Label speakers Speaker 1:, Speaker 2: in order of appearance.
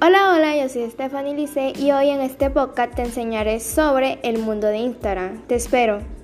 Speaker 1: Hola, hola, yo soy Stephanie Lice y hoy en este podcast te enseñaré sobre el mundo de Instagram. Te espero.